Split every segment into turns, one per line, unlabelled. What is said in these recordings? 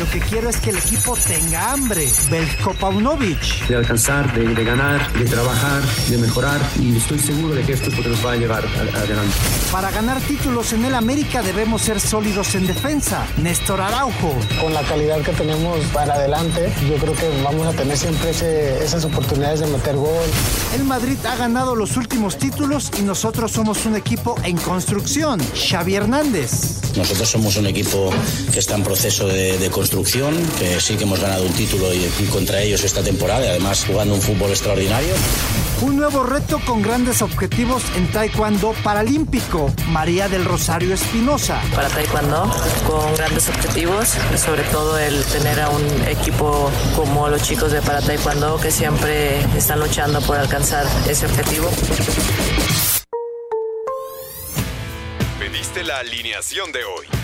Lo que quiero es que el equipo tenga hambre. Belko Paunovic.
De alcanzar, de, de, ganar, de trabajar, de mejorar y estoy seguro de que esto es lo que nos va a llevar adelante.
Para ganar títulos en el América debemos ser sólidos en defensa. Néstor Araujo.
Con la calidad que tenemos para adelante, yo creo que vamos a tener siempre ese, esas oportunidades de meter gol.
El Madrid ha ganado los últimos títulos y nosotros somos un equipo en construcción. Xavi Hernández.
Nosotros somos un equipo que está en proceso de, de construcción, que sí que hemos ganado un título y, y, contra ellos esta temporada, y además jugando un fútbol extraordinario.
Un nuevo reto con grandes objetivos en Taekwondo Paralímpico. María del Rosario Espinosa.
Para Taekwondo, con grandes objetivos, sobre todo el tener a un equipo como los chicos de Para Taekwondo que siempre están luchando por alcanzar ese objetivo.
Pediste la alineación de hoy.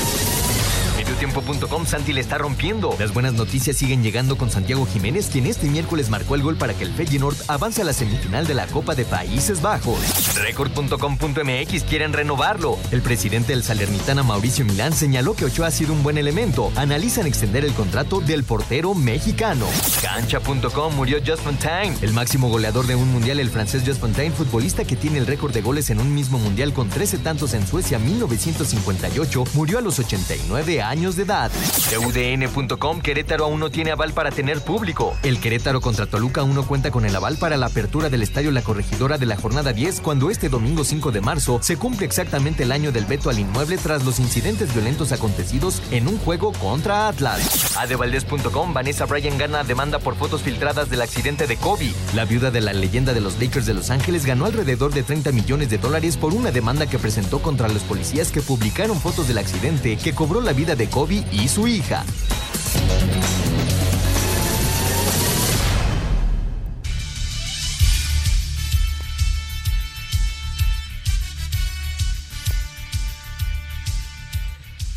Mediotiempo.com Santi le está rompiendo. Las buenas noticias siguen llegando con Santiago Jiménez, quien este miércoles marcó el gol para que el Feyenoord avance a la semifinal de la Copa de Países Bajos. Record.com.mx quieren renovarlo. El presidente del Salernitana Mauricio Milán señaló que Ochoa ha sido un buen elemento. Analizan extender el contrato del portero mexicano. Cancha.com murió Just Fontaine. El máximo goleador de un mundial, el francés Just Fontaine, futbolista que tiene el récord de goles en un mismo mundial con 13 tantos en Suecia 1958, murió a los 89 años de edad. UDN.com Querétaro aún no tiene aval para tener público. El Querétaro contra Toluca aún no cuenta con el aval para la apertura del estadio La Corregidora de la jornada 10 cuando este domingo 5 de marzo se cumple exactamente el año del veto al inmueble tras los incidentes violentos acontecidos en un juego contra Atlas. Adevaldez.com Vanessa Bryan gana demanda por fotos filtradas del accidente de Kobe. La viuda de la leyenda de los Lakers de Los Ángeles ganó alrededor de 30 millones de dólares por una demanda que presentó contra los policías que publicaron fotos del accidente que cobró la vida de Kobe y su hija.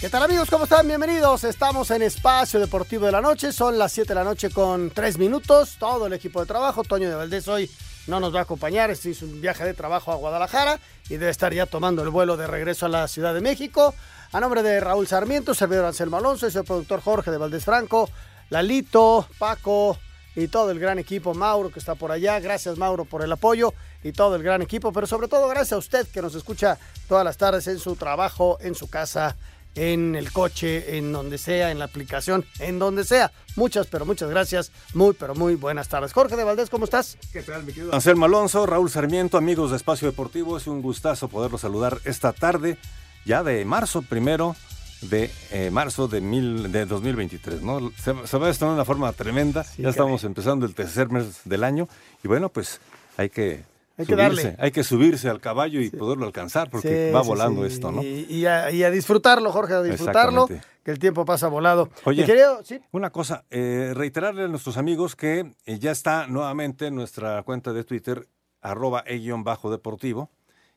¿Qué tal amigos? ¿Cómo están? Bienvenidos. Estamos en Espacio Deportivo de la Noche. Son las 7 de la noche con 3 minutos. Todo el equipo de trabajo. Toño de Valdés hoy no nos va a acompañar. Este un viaje de trabajo a Guadalajara y debe estar ya tomando el vuelo de regreso a la Ciudad de México. A nombre de Raúl Sarmiento, servidor Anselmo Alonso, es el productor Jorge de Valdés Franco, Lalito, Paco y todo el gran equipo, Mauro que está por allá. Gracias Mauro por el apoyo y todo el gran equipo, pero sobre todo gracias a usted que nos escucha todas las tardes en su trabajo, en su casa, en el coche, en donde sea, en la aplicación, en donde sea. Muchas, pero muchas gracias. Muy, pero muy buenas tardes. Jorge de Valdés, ¿cómo estás?
¿Qué tal, mi querido? Anselmo Alonso, Raúl Sarmiento, amigos de Espacio Deportivo. Es un gustazo poderlos saludar esta tarde, ya de marzo primero de eh, marzo de, mil, de 2023, ¿no? Se, se va a estar de una forma tremenda. Sí, ya estamos empezando el tercer mes del año y bueno, pues hay que hay que, darle. hay que subirse al caballo y sí. poderlo alcanzar porque sí, va volando sí, esto, ¿no?
Y, y, a, y, a, disfrutarlo, Jorge, a disfrutarlo, que el tiempo pasa volado.
Oye, querido, una cosa, eh, reiterarle a nuestros amigos que eh, ya está nuevamente en nuestra cuenta de Twitter, arroba e-deportivo,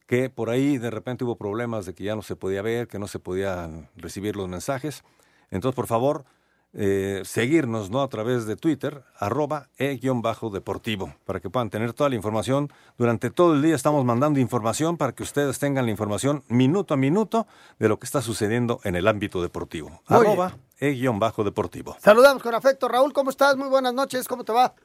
que por ahí de repente hubo problemas de que ya no se podía ver, que no se podían recibir los mensajes. Entonces, por favor, eh, seguirnos ¿no? a través de Twitter, arroba e-deportivo, para que puedan tener toda la información. Durante todo el día estamos mandando información para que ustedes tengan la información minuto a minuto de lo que está sucediendo en el ámbito deportivo. Muy arroba e-deportivo.
Saludamos con afecto. Raúl, ¿cómo estás? Muy buenas noches, ¿cómo te va?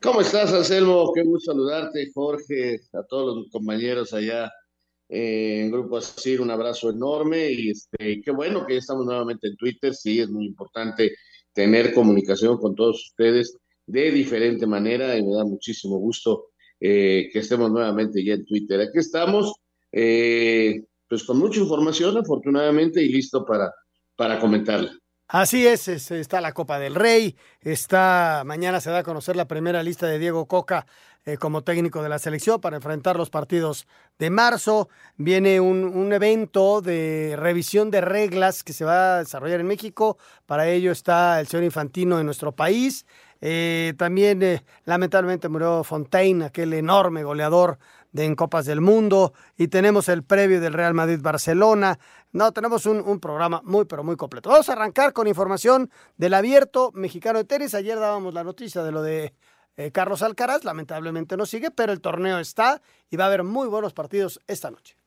¿Cómo estás, Anselmo? Qué gusto saludarte, Jorge, a todos los compañeros allá eh, Grupo Asir, un abrazo enorme y este, qué bueno que estamos nuevamente en Twitter, sí, es muy importante tener comunicación con todos ustedes de diferente manera y me da muchísimo gusto eh, que estemos nuevamente ya en Twitter. Aquí estamos, eh, pues con mucha información, afortunadamente, y listo para, para comentarla.
Así es, es, está la Copa del Rey, está mañana se da a conocer la primera lista de Diego Coca eh, como técnico de la selección para enfrentar los partidos de marzo. Viene un, un, evento de revisión de reglas que se va a desarrollar en México. Para ello está el señor Infantino en nuestro país. Eh, también eh, lamentablemente murió Fontaine, aquel enorme goleador de en Copas del Mundo. Y tenemos el previo del Real Madrid-Barcelona. No, tenemos un, un, programa muy, pero muy completo. Vamos a arrancar con información del abierto mexicano de tenis. Ayer dábamos la noticia de lo de eh, Carlos Alcaraz, lamentablemente no sigue, pero el torneo está y va a haber muy buenos partidos esta noche.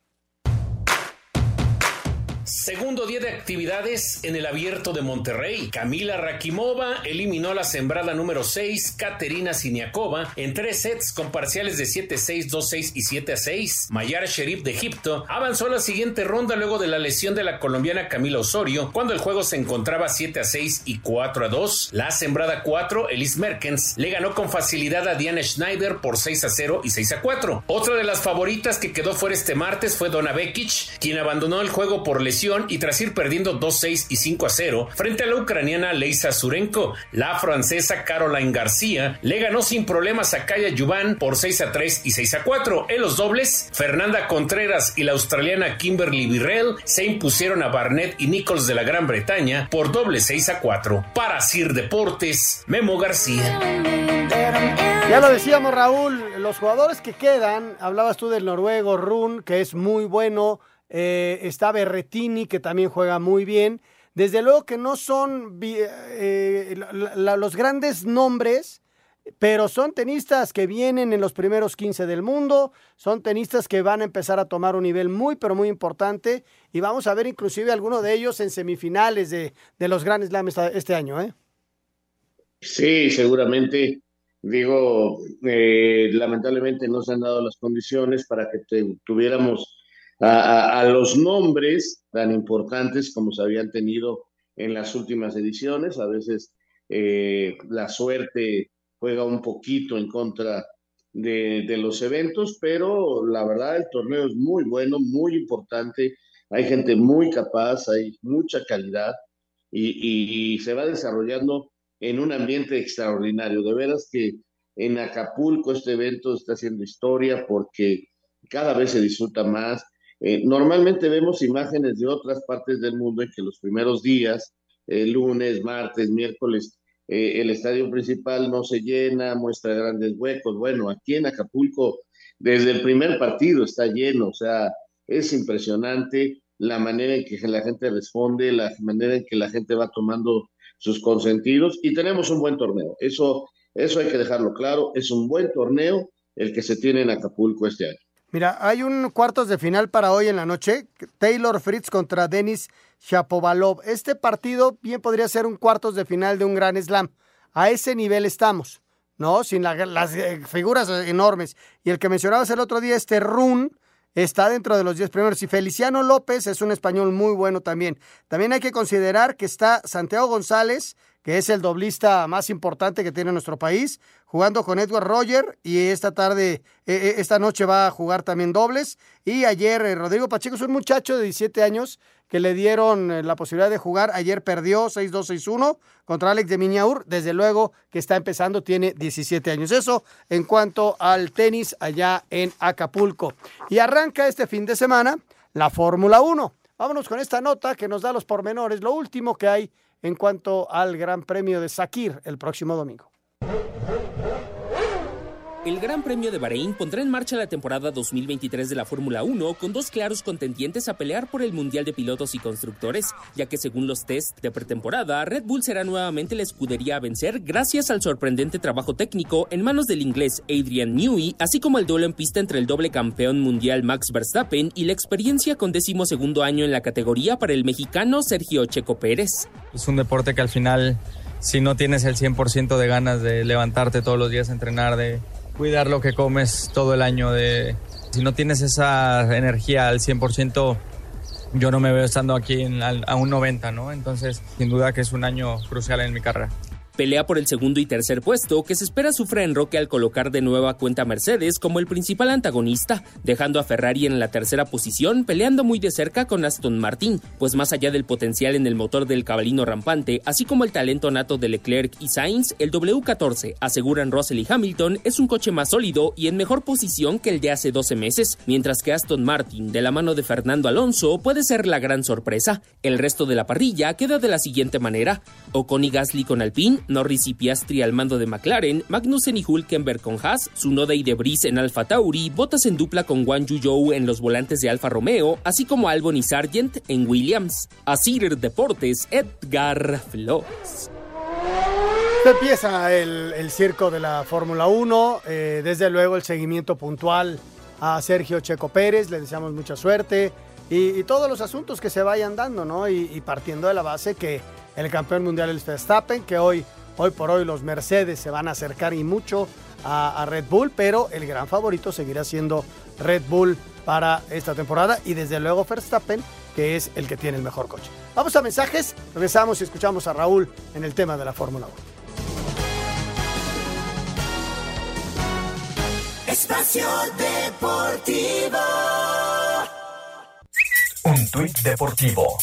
Segundo día de actividades en el abierto de Monterrey. Camila Rakimova eliminó la sembrada número 6, Katerina Siniakova, en tres sets con parciales de 7-6, 2-6 y 7-6. Mayar Sherif de Egipto avanzó a la siguiente ronda luego de la lesión de la colombiana Camila Osorio, cuando el juego se encontraba 7-6 y 4-2. La sembrada 4, Elise Merkens, le ganó con facilidad a Diana Schneider por 6-0 y 6-4. Otra de las favoritas que quedó fuera este martes fue Donna Bekic, quien abandonó el juego por lesión y tras ir perdiendo 2-6 y 5-0 frente a la ucraniana Leisa Surenko. La francesa Caroline García le ganó sin problemas a Kaya Yuban por 6-3 y 6-4. En los dobles, Fernanda Contreras y la australiana Kimberly Virrell se impusieron a Barnett y Nichols de la Gran Bretaña por doble 6-4. Para Sir Deportes, Memo García.
Ya lo decíamos Raúl, los jugadores que quedan, hablabas tú del noruego Run, que es muy bueno, eh, está Berretini, que también juega muy bien. Desde luego que no son eh, los grandes nombres, pero son tenistas que vienen en los primeros 15 del mundo, son tenistas que van a empezar a tomar un nivel muy, pero muy importante, y vamos a ver inclusive alguno de ellos en semifinales de, de los grandes Slam este año. ¿eh?
Sí, seguramente. Digo, eh, lamentablemente no se han dado las condiciones para que tuviéramos a, los nombres tan importantes como se habían tenido en las últimas ediciones. A veces eh, la suerte juega un poquito en contra de, los eventos, pero la verdad el torneo es muy bueno, muy importante. Hay gente muy capaz, hay mucha calidad y, y se va desarrollando en un ambiente extraordinario. De veras que en Acapulco este evento está haciendo historia porque cada vez se disfruta más, eh, normalmente vemos imágenes de otras partes del mundo en que los primeros días, eh, lunes, martes, miércoles, eh, el estadio principal no se llena, muestra grandes huecos. Bueno, aquí en Acapulco, desde el primer partido está lleno, o sea, es impresionante la manera en que la gente responde, la manera en que la gente va tomando sus consentidos y tenemos un buen torneo. Eso, eso hay que dejarlo claro, es un buen torneo el que se tiene en Acapulco este año.
Mira, hay un cuartos de final para hoy en la noche. Taylor Fritz contra Denis Shapovalov. Este partido bien podría ser un cuartos de final de un gran slam. A ese nivel estamos, ¿no? Sin las eh, figuras enormes. Y el que mencionabas el otro día, este Run, está dentro de los 10 primeros. Y Feliciano López es un español muy bueno también. También hay que considerar que está Santiago González, que es el doblista más importante que tiene nuestro país, jugando con Edward Roger y esta tarde, eh, eh, esta noche va a jugar también dobles. Y ayer eh, Rodrigo Pacheco es un muchacho de 17 años que le dieron la posibilidad de jugar. Ayer perdió 6-2-6-1 contra Alex de Miñaur. Desde luego que está empezando, tiene 17 años. Eso en cuanto al tenis allá en Acapulco. Y arranca este fin de semana la Fórmula 1. Vámonos con esta nota que nos da los pormenores, lo último que hay en cuanto al Gran Premio de Sakir el próximo domingo.
El Gran Premio de Bahrein pondrá en marcha la temporada 2023 de la Fórmula 1 con dos claros contendientes a pelear por el Mundial de Pilotos y Constructores, ya que según los test de pretemporada, Red Bull será nuevamente la escudería a vencer gracias al sorprendente trabajo técnico en manos del inglés Adrian Newey, así como el duelo en pista entre el doble campeón mundial Max Verstappen y la experiencia con décimo segundo año en la categoría para el mexicano Sergio Checo Pérez.
Es un deporte que al final, si no tienes el 100% de ganas de levantarte todos los días a entrenar, de cuidar lo que comes todo el año. De, si no tienes esa energía al 100%, yo no me veo estando aquí a un 90, ¿no? Entonces, sin duda que es un año crucial en mi carrera.
Pelea por el segundo y tercer puesto que se espera sufra en Roque al colocar de nueva cuenta a Mercedes como el principal antagonista, dejando a Ferrari en la tercera posición peleando muy de cerca con Aston Martin, pues más allá del potencial en el motor del cabalino rampante, así como el talento nato de Leclerc y Sainz, el W14, aseguran Russell y Hamilton, es un coche más sólido y en mejor posición que el de hace 12 meses, mientras que Aston Martin, de la mano de Fernando Alonso, puede ser la gran sorpresa. El resto de la parrilla queda de la siguiente manera: Ocon y Gasly con Alpine, Norris y Piastri al mando de McLaren, Magnussen y Hulkenberg con Haas, Tsunoda y Debris en Alfa Tauri, Bottas en dupla con Wang Zhou en los volantes de Alfa Romeo, así como Albon y Sargent en Williams. Asir Deportes, Edgar Flores.
Empieza el, circo de la Fórmula 1, eh, desde luego el seguimiento puntual a Sergio Checo Pérez, le deseamos mucha suerte y, todos los asuntos que se vayan dando, ¿no? Y, y, partiendo de la base que el campeón mundial es Verstappen, que hoy, hoy por hoy los Mercedes se van a acercar y mucho a, a Red Bull, pero el gran favorito seguirá siendo Red Bull para esta temporada y desde luego Verstappen, que es el que tiene el mejor coche. Vamos a mensajes, regresamos y escuchamos a Raúl en el tema de la Fórmula 1.
Espacio Deportivo.
Tuit deportivo.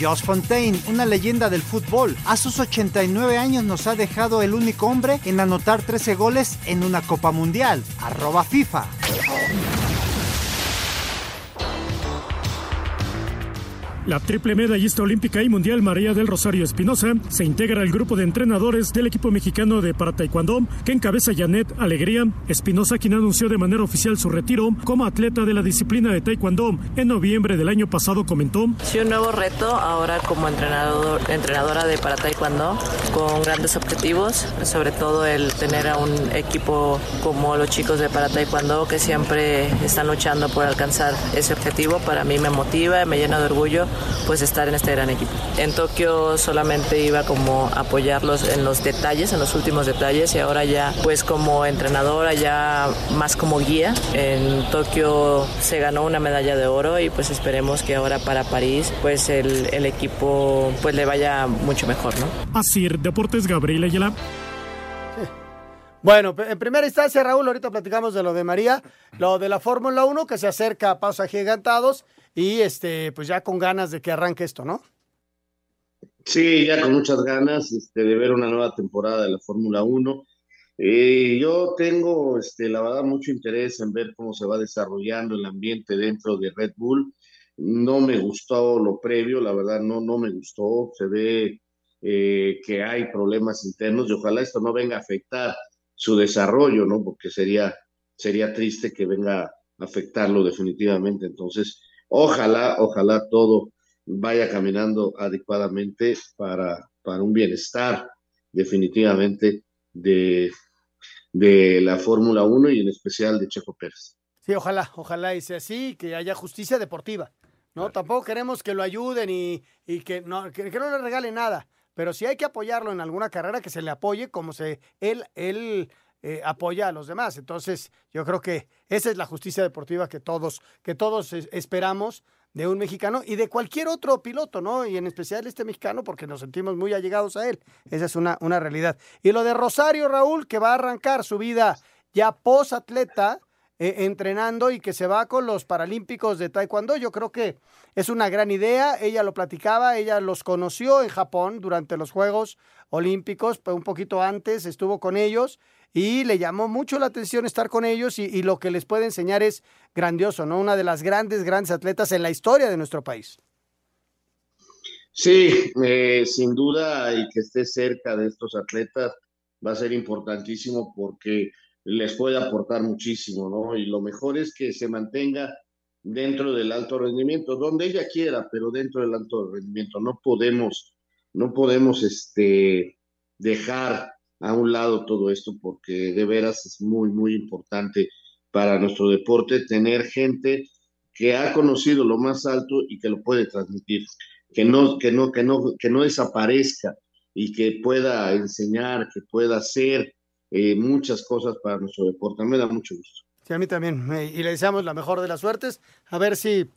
Josh Fontaine, una leyenda del fútbol, a sus 89 años nos ha dejado el único hombre en anotar 13 goles en una Copa Mundial. Arroba FIFA.
La triple medallista olímpica y mundial María del Rosario Espinosa se integra al grupo de entrenadores del equipo mexicano de para taekwondo que encabeza Janet Alegría. Espinosa, quien anunció de manera oficial su retiro como atleta de la disciplina de taekwondo en noviembre del año pasado, comentó.
Sí, un nuevo reto ahora como entrenador, entrenadora de para taekwondo con grandes objetivos, sobre todo el tener a un equipo como los chicos de para taekwondo que siempre están luchando por alcanzar ese objetivo. Para mí me motiva, me llena de orgullo pues estar en este gran equipo. En Tokio solamente iba como a apoyarlos en los detalles, en los últimos detalles y ahora ya pues como entrenadora, ya más como guía. En Tokio se ganó una medalla de oro y pues esperemos que ahora para París pues el, el equipo pues le vaya mucho mejor, ¿no?
Así, Deportes Gabriel Ayala.
Bueno, en primera instancia, Raúl, ahorita platicamos de lo de María, lo de la Fórmula 1 que se acerca a pasos agigantados y este, pues ya con ganas de que arranque esto, ¿no?
Sí, ya con muchas ganas este, de ver una nueva temporada de la Fórmula 1. Eh, yo tengo, este, la verdad, mucho interés en ver cómo se va desarrollando el ambiente dentro de Red Bull. No me gustó lo previo, la verdad, no, no me gustó. Se ve eh, que hay problemas internos y ojalá esto no venga a afectar su desarrollo, ¿no? Porque sería, sería triste que venga a afectarlo definitivamente. Entonces, ojalá, ojalá todo vaya caminando adecuadamente para, para un bienestar definitivamente de, de la Fórmula 1 y en especial de Checo Pérez.
Sí, ojalá, ojalá y sea así, que haya justicia deportiva. ¿no? Tampoco queremos que lo ayuden y, y que, no, que, que no le regalen nada. Pero si hay que apoyarlo en alguna carrera, que se le apoye como se él, él eh, apoya a los demás. Entonces, yo creo que esa es la justicia deportiva que todos, que todos esperamos de un mexicano y de cualquier otro piloto, ¿no? Y en especial este mexicano, porque nos sentimos muy allegados a él. Esa es una, una realidad. Y lo de Rosario, Raúl, que va a arrancar su vida ya post-atleta, eh, entrenando y que se va con los Paralímpicos de Taekwondo. Yo creo que es una gran idea. Ella lo platicaba, ella los conoció en Japón durante los Juegos Olímpicos, un poquito antes estuvo con ellos y le llamó mucho la atención estar con ellos y, y, lo que les puede enseñar es grandioso, ¿no? Una de las grandes, grandes atletas en la historia de nuestro país.
Sí, eh, sin duda, y que esté cerca de estos atletas va a ser importantísimo porque les puede aportar muchísimo, ¿no? Y lo mejor es que se mantenga dentro del alto rendimiento, donde ella quiera, pero dentro del alto rendimiento. No podemos, no podemos este, dejar a un lado todo esto porque de veras es muy, muy importante para nuestro deporte tener gente que ha conocido lo más alto y que lo puede transmitir, que no, que no, que no, que no desaparezca y que pueda enseñar, que pueda hacer eh, muchas cosas para nuestro deporte. Me da mucho gusto.
Sí, a mí también. Y le deseamos la mejor de las suertes. A ver si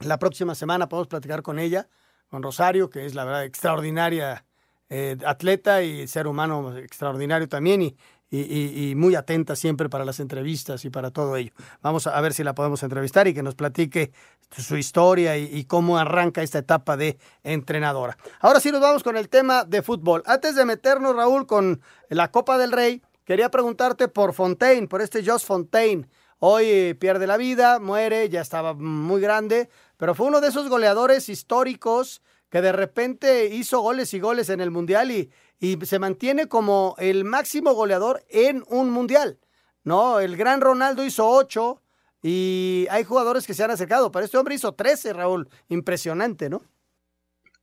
la próxima semana podemos platicar con ella, con Rosario, que es la verdad extraordinaria eh, atleta y ser humano extraordinario también y, y, muy atenta siempre para las entrevistas y para todo ello. Vamos a ver si la podemos entrevistar y que nos platique su historia y, y, cómo arranca esta etapa de entrenadora. Ahora sí nos vamos con el tema de fútbol. Antes de meternos, Raúl, con la Copa del Rey, quería preguntarte por Fontaine, por este Josh Fontaine. Hoy pierde la vida, muere, ya estaba muy grande, pero fue uno de esos goleadores históricos que de repente hizo goles y goles en el Mundial y, y se mantiene como el máximo goleador en un Mundial. ¿no? El gran Ronaldo hizo ocho y hay jugadores que se han acercado, pero este hombre hizo trece, Raúl. Impresionante, ¿no?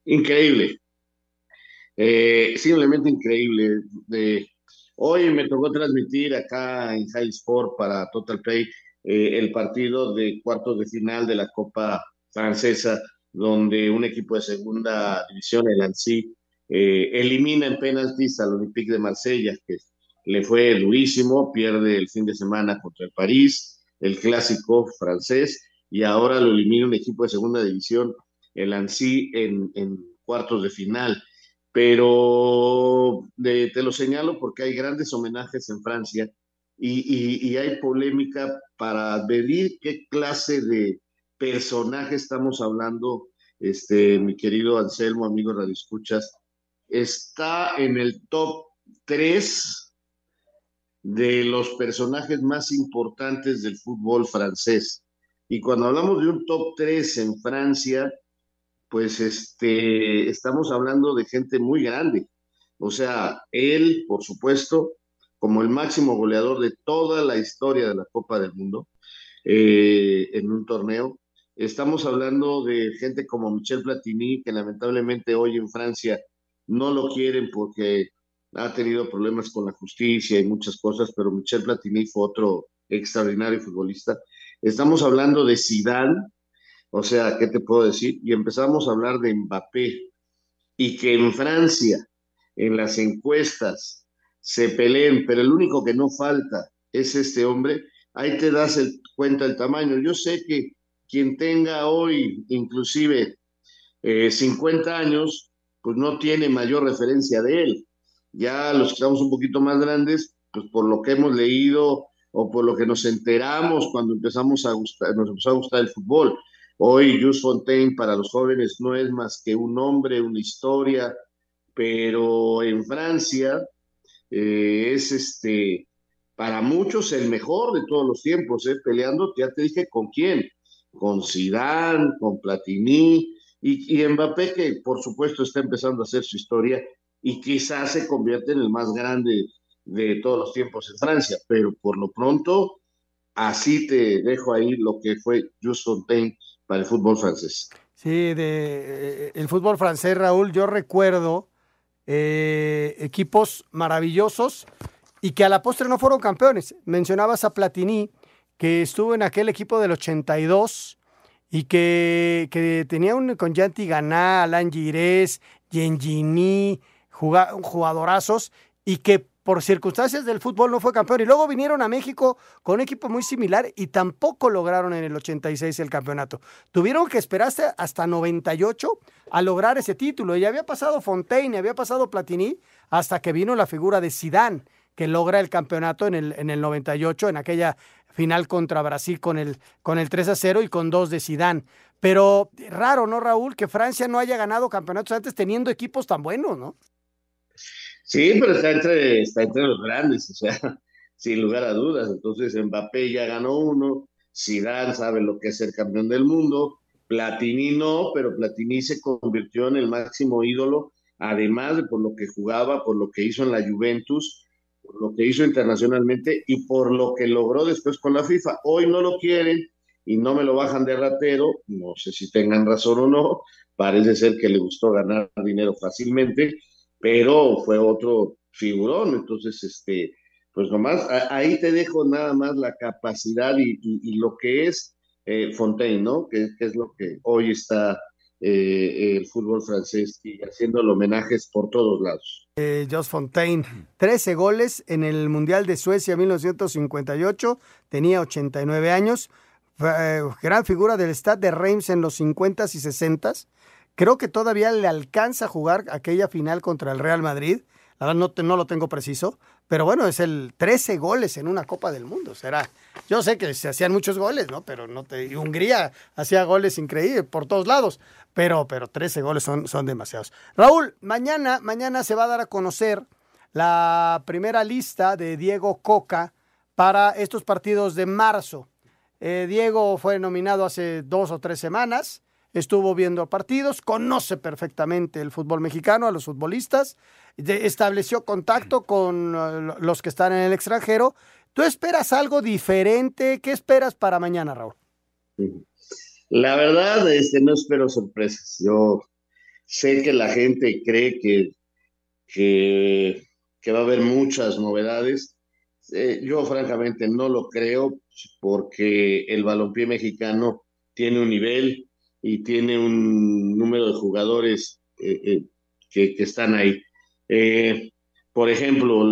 Increíble. Eh, simplemente increíble. De, hoy me tocó transmitir acá en High Sport para Total Play eh, el partido de cuartos de final de la Copa Francesa donde un equipo de segunda división, el ANSI, eh, elimina en penaltis al Olympique de Marsella, que le fue durísimo, pierde el fin de semana contra el París, el clásico francés, y ahora lo elimina un equipo de segunda división, el ANSI, en, cuartos de final. Pero te lo señalo porque hay grandes homenajes en Francia y, hay polémica para medir qué clase de, personaje estamos hablando, este, mi querido Anselmo, amigo Radio Escuchas, está en el top 3 de los personajes más importantes del fútbol francés. Y cuando hablamos de un top 3 en Francia, pues este, estamos hablando de gente muy grande. O sea, él, por supuesto, como el máximo goleador de toda la historia de la Copa del Mundo eh, en un torneo, Estamos hablando de gente como Michel Platini, que lamentablemente hoy en Francia no lo quieren porque ha tenido problemas con la justicia y muchas cosas, pero Michel Platini fue otro extraordinario futbolista. Estamos hablando de Zidane, o sea, ¿qué te puedo decir? Y empezamos a hablar de Mbappé y que en Francia, en las encuestas, se peleen, pero el único que no falta es este hombre, ahí te das el, cuenta el tamaño. Yo sé que quien tenga hoy inclusive eh, 50 años, pues no tiene mayor referencia de él. Ya los que estamos un poquito más grandes, pues por lo que hemos leído o por lo que nos enteramos cuando empezamos a gustar, nos empezó a gustar el fútbol. Hoy Jules Fontaine para los jóvenes no es más que un nombre, una historia, pero en Francia eh, es este para muchos el mejor de todos los tiempos, ¿eh? peleando, ya te dije con quién, con Zidane, con Platini y, y, Mbappé que por supuesto está empezando a hacer su historia y quizás se convierte en el más grande de todos los tiempos en Francia, pero por lo pronto así te dejo ahí lo que fue Just Fontaine para el fútbol francés.
Sí, de eh, el fútbol francés, Raúl, yo recuerdo eh, equipos maravillosos y que a la postre no fueron campeones. Mencionabas a Platini, que estuvo en aquel equipo del 82 y que, que tenía un con Yanti Ganá, Alain Girés, Gengini, jugadorazos y que por circunstancias del fútbol no fue campeón. Y luego vinieron a México con un equipo muy similar y tampoco lograron en el 86 el campeonato. Tuvieron que esperarse hasta 98 a lograr ese título. Y había pasado Fontaine, había pasado Platini, hasta que vino la figura de Sidán, que logra el campeonato en el, en el 98, en aquella final contra Brasil con el, con el 3 a 0 y con dos de Sidán. Pero raro, ¿no, Raúl? Que Francia no haya ganado campeonatos antes teniendo equipos tan buenos, ¿no?
Sí, pero está entre, está entre los grandes, o sea, sin lugar a dudas. Entonces Mbappé ya ganó uno, Zidane sabe lo que es ser campeón del mundo, Platini no, pero Platini se convirtió en el máximo ídolo, además de por lo que jugaba, por lo que hizo en la Juventus, por lo que hizo internacionalmente y por lo que logró después con la FIFA. Hoy no lo quieren y no me lo bajan de ratero, no sé si tengan razón o no, parece ser que le gustó ganar dinero fácilmente, pero fue otro figurón, entonces, este, pues nomás, ahí te dejo nada más la capacidad y, lo que es eh, Fontaine, ¿no? Que, es lo que hoy está eh, el fútbol francés y haciendo homenajes por todos lados.
Eh, Jos Fontaine, 13 goles en el Mundial de Suecia 1958, tenía 89 años, eh, gran figura del Stade de Reims en los 50s y 60s, Creo que todavía le alcanza a jugar aquella final contra el Real Madrid. La verdad no, te- no lo tengo preciso, pero bueno, es el 13 goles en una Copa del Mundo. Será. Yo sé que se hacían muchos goles, ¿no? Pero no te. y Hungría hacía goles increíbles por todos lados. Pero, pero 13 goles son, son demasiados. Raúl, mañana, mañana se va a dar a conocer la primera lista de Diego Coca para estos partidos de marzo. Eh, Diego fue nominado hace dos o tres semanas, estuvo viendo partidos, conoce perfectamente el fútbol mexicano, a los futbolistas, de- estableció contacto con eh, los que están en el extranjero. ¿Tú esperas algo diferente? ¿Qué esperas para mañana, Raúl?
La verdad, este, no espero sorpresas. Yo sé que la gente cree que, que, que va a haber muchas novedades. Eh, yo francamente no lo creo porque el balompié mexicano tiene un nivel y tiene un número de jugadores eh, eh, que, están ahí. Eh, por ejemplo,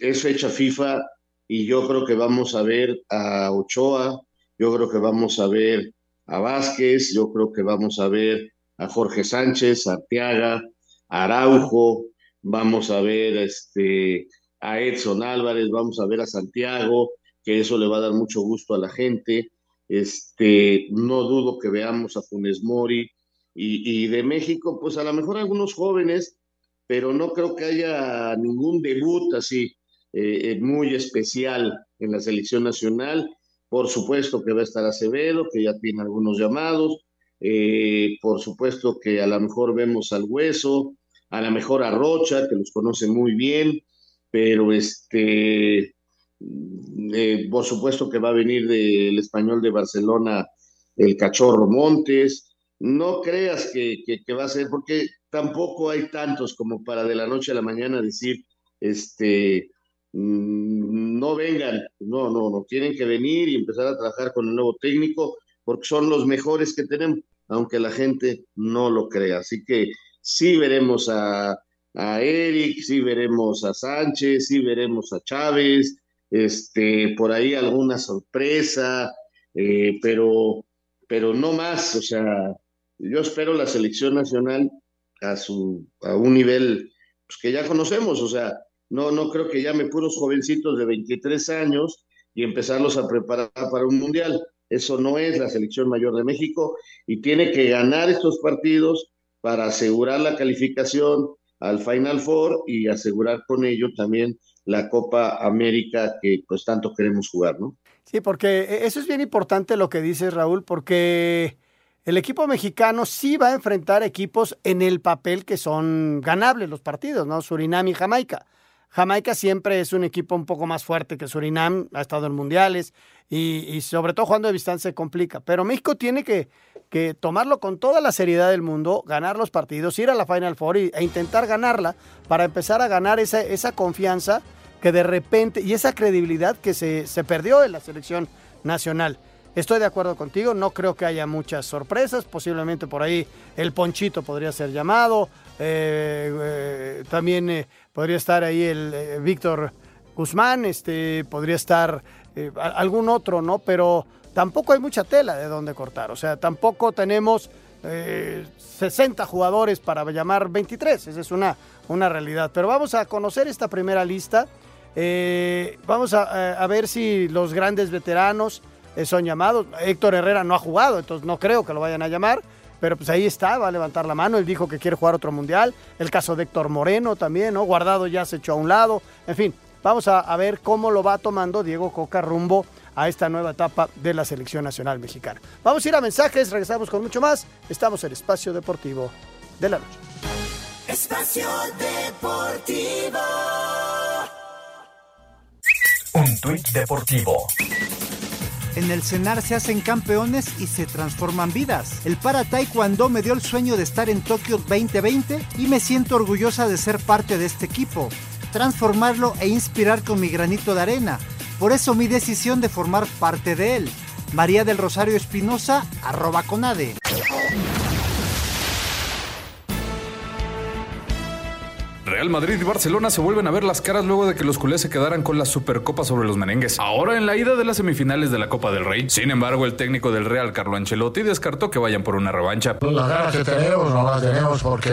es fecha FIFA y yo creo que vamos a ver a Ochoa, yo creo que vamos a ver a Vázquez, yo creo que vamos a ver a Jorge Sánchez, a Arteaga, a Araujo, vamos a ver este, a Edson Álvarez, vamos a ver a Santiago, que eso le va a dar mucho gusto a la gente. Este, no dudo que veamos a Funes Mori y, y de México, pues a lo mejor algunos jóvenes, pero no creo que haya ningún debut así eh, eh, muy especial en la selección nacional. Por supuesto que va a estar Acevedo, que ya tiene algunos llamados. Eh, por supuesto que a lo mejor vemos al Hueso, a lo mejor a Rocha, que los conoce muy bien, pero este, por supuesto que va a venir del español de Barcelona el Cachorro Montes. No creas que va a ser, porque tampoco hay tantos como para de la noche a la mañana decir, este, mm, no vengan, no, no, no, tienen que venir y empezar a trabajar con el nuevo técnico, porque son los mejores que tenemos, aunque la gente no lo crea. Así que sí veremos a, a Eric, sí veremos a Sánchez, sí veremos a Chávez, este, por ahí alguna sorpresa, eh, pero, pero no más, o sea, yo espero la selección nacional a su, a un nivel pues, que ya conocemos, o sea, no, no creo que llame puros jovencitos de 23 años y empezarlos a preparar para un mundial. Eso no es la selección mayor de México y tiene que ganar estos partidos para asegurar la calificación al Final Four y asegurar con ello también la Copa América que pues tanto queremos jugar, ¿no?
Sí, porque eso es bien importante lo que dices, Raúl, porque el equipo mexicano sí va a enfrentar equipos en el papel que son ganables los partidos, ¿no? Surinam y Jamaica. Jamaica siempre es un equipo un poco más fuerte que Surinam, ha estado en mundiales y, sobre todo jugando de distancia se complica. Pero México tiene que, que, tomarlo con toda la seriedad del mundo, ganar los partidos, ir a la Final Four y, e intentar ganarla para empezar a ganar esa, esa confianza que de repente y esa credibilidad que se, se perdió en la selección nacional. Estoy de acuerdo contigo, no creo que haya muchas sorpresas, posiblemente por ahí el Ponchito podría ser llamado, eh, eh, también eh, podría estar ahí el Víctor Guzmán, este, podría estar algún otro, ¿no? Pero tampoco hay mucha tela de donde cortar, o sea, tampoco tenemos 60 jugadores para llamar 23, esa es una, una realidad. Pero vamos a conocer esta primera lista, vamos a, a ver si los grandes veteranos son llamados. Héctor Herrera no ha jugado, entonces no creo que lo vayan a llamar. Pero pues ahí está, va a levantar la mano. Él dijo que quiere jugar otro mundial. El caso de Héctor Moreno también, ¿no? Guardado ya se echó a un lado. En fin, vamos a, a ver cómo lo va tomando Diego Coca rumbo a esta nueva etapa de la selección nacional mexicana. Vamos a ir a mensajes, regresamos con mucho más. Estamos en Espacio Deportivo de la Noche.
Espacio Deportivo.
Un tuit deportivo.
En el cenar se hacen campeones y se transforman vidas. El para taekwondo me dio el sueño de estar en Tokio 2020 y me siento orgullosa de ser parte de este equipo, transformarlo e inspirar con mi granito de arena. Por eso mi decisión de formar parte de él. María del Rosario Espinosa, arroba conade.
Real Madrid y Barcelona se vuelven a ver las caras luego de que los culés se quedaran con la Supercopa sobre los merengues. Ahora en la ida de las semifinales de la Copa del Rey. Sin embargo, el técnico del Real, Carlo Ancelotti, descartó que vayan por una revancha.
La gana que tenemos no la tenemos porque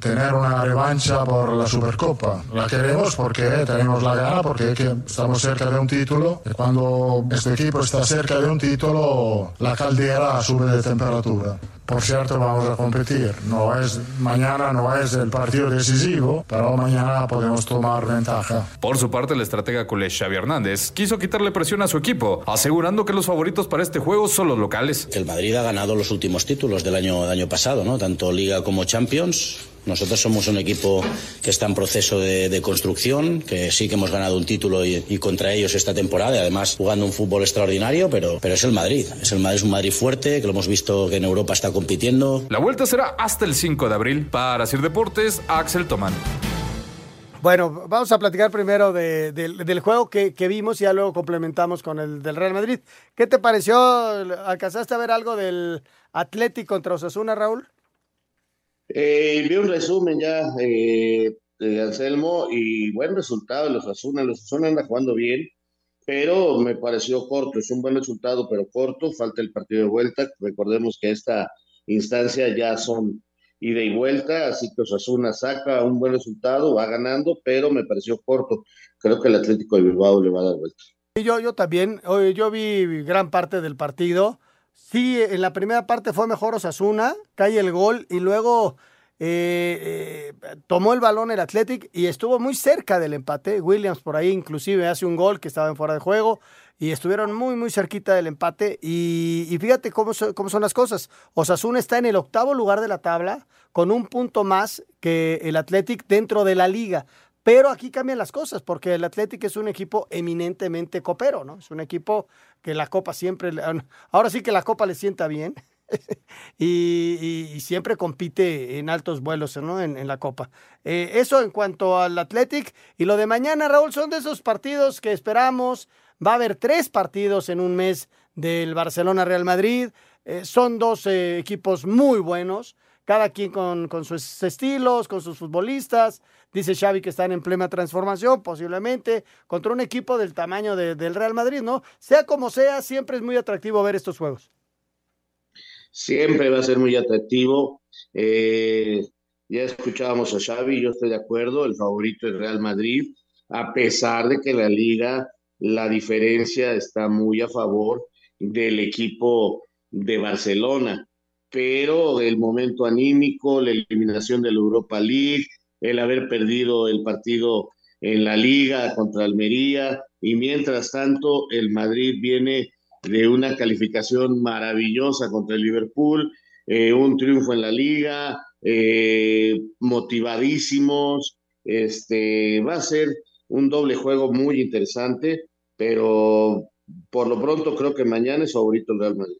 tener una revancha por la Supercopa. La queremos porque tenemos la gana, porque estamos cerca de un título. Y cuando este equipo está cerca de un título, la caldera sube de temperatura. Por cierto, vamos a competir. No es mañana, no es el partido decisivo, pero mañana podemos tomar ventaja.
Por su parte, el estratega culé Xavi Hernández quiso quitarle presión a su equipo, asegurando que los favoritos para este juego son los locales.
El Madrid ha ganado los últimos títulos del año, del año pasado, ¿no? Tanto Liga como Champions. Nosotros somos un equipo que está en proceso de, construcción, que sí que hemos ganado un título y, contra ellos esta temporada, y además jugando un fútbol extraordinario, pero, pero es el Madrid. Es el Madrid, es un Madrid fuerte, que lo hemos visto que en Europa está compitiendo.
La vuelta será hasta el 5 de abril. Para Sir Deportes, Axel Tomán.
Bueno, vamos a platicar primero del juego que, vimos y ya luego complementamos con el del Real Madrid. ¿Qué te pareció? ¿Alcanzaste a ver algo del Atlético contra Osasuna, Raúl?
Eh, vi un resumen ya eh, de Anselmo y buen resultado de los Asuna. Los Asuna anda jugando bien, pero me pareció corto. Es un buen resultado, pero corto. Falta el partido de vuelta. Recordemos que esta instancia ya son ida y vuelta, así que Osasuna saca un buen resultado, va ganando, pero me pareció corto. Creo que el Atlético de Bilbao le va a dar vuelta.
Yo, yo también, yo vi gran parte del partido Sí, en la primera parte fue mejor Osasuna, cae el gol y luego eh, eh, tomó el balón el Athletic y estuvo muy cerca del empate. Williams por ahí inclusive hace un gol que estaba en fuera de juego y estuvieron muy, muy cerquita del empate. Y, fíjate cómo, cómo son las cosas. Osasuna está en el octavo lugar de la tabla con un punto más que el Athletic dentro de la liga. Pero aquí cambian las cosas, porque el Atlético es un equipo eminentemente copero, ¿no? Es un equipo que la Copa siempre, ahora sí que la Copa le sienta bien y, siempre compite en altos vuelos, ¿no? En, la Copa. Eh, eso en cuanto al Atlético. Y lo de mañana, Raúl, son de esos partidos que esperamos. Va a haber tres partidos en un mes del Barcelona-Real Madrid. Eh, son dos eh, equipos muy buenos cada quien con, sus estilos, con sus futbolistas. Dice Xavi que están en plena transformación, posiblemente, contra un equipo del tamaño del Real Madrid, ¿no? Sea como sea, siempre es muy atractivo ver estos juegos.
Siempre va a ser muy atractivo. Eh, ya escuchábamos a Xavi, yo estoy de acuerdo, el favorito es Real Madrid, a pesar de que la liga, la diferencia está muy a favor del equipo de Barcelona pero el momento anímico, la eliminación de la Europa League, el haber perdido el partido en la liga contra Almería y mientras tanto el Madrid viene de una calificación maravillosa contra el Liverpool, eh, un triunfo en la liga, eh, motivadísimos, este, va a ser un doble juego muy interesante, pero por lo pronto creo que mañana es favorito el Real Madrid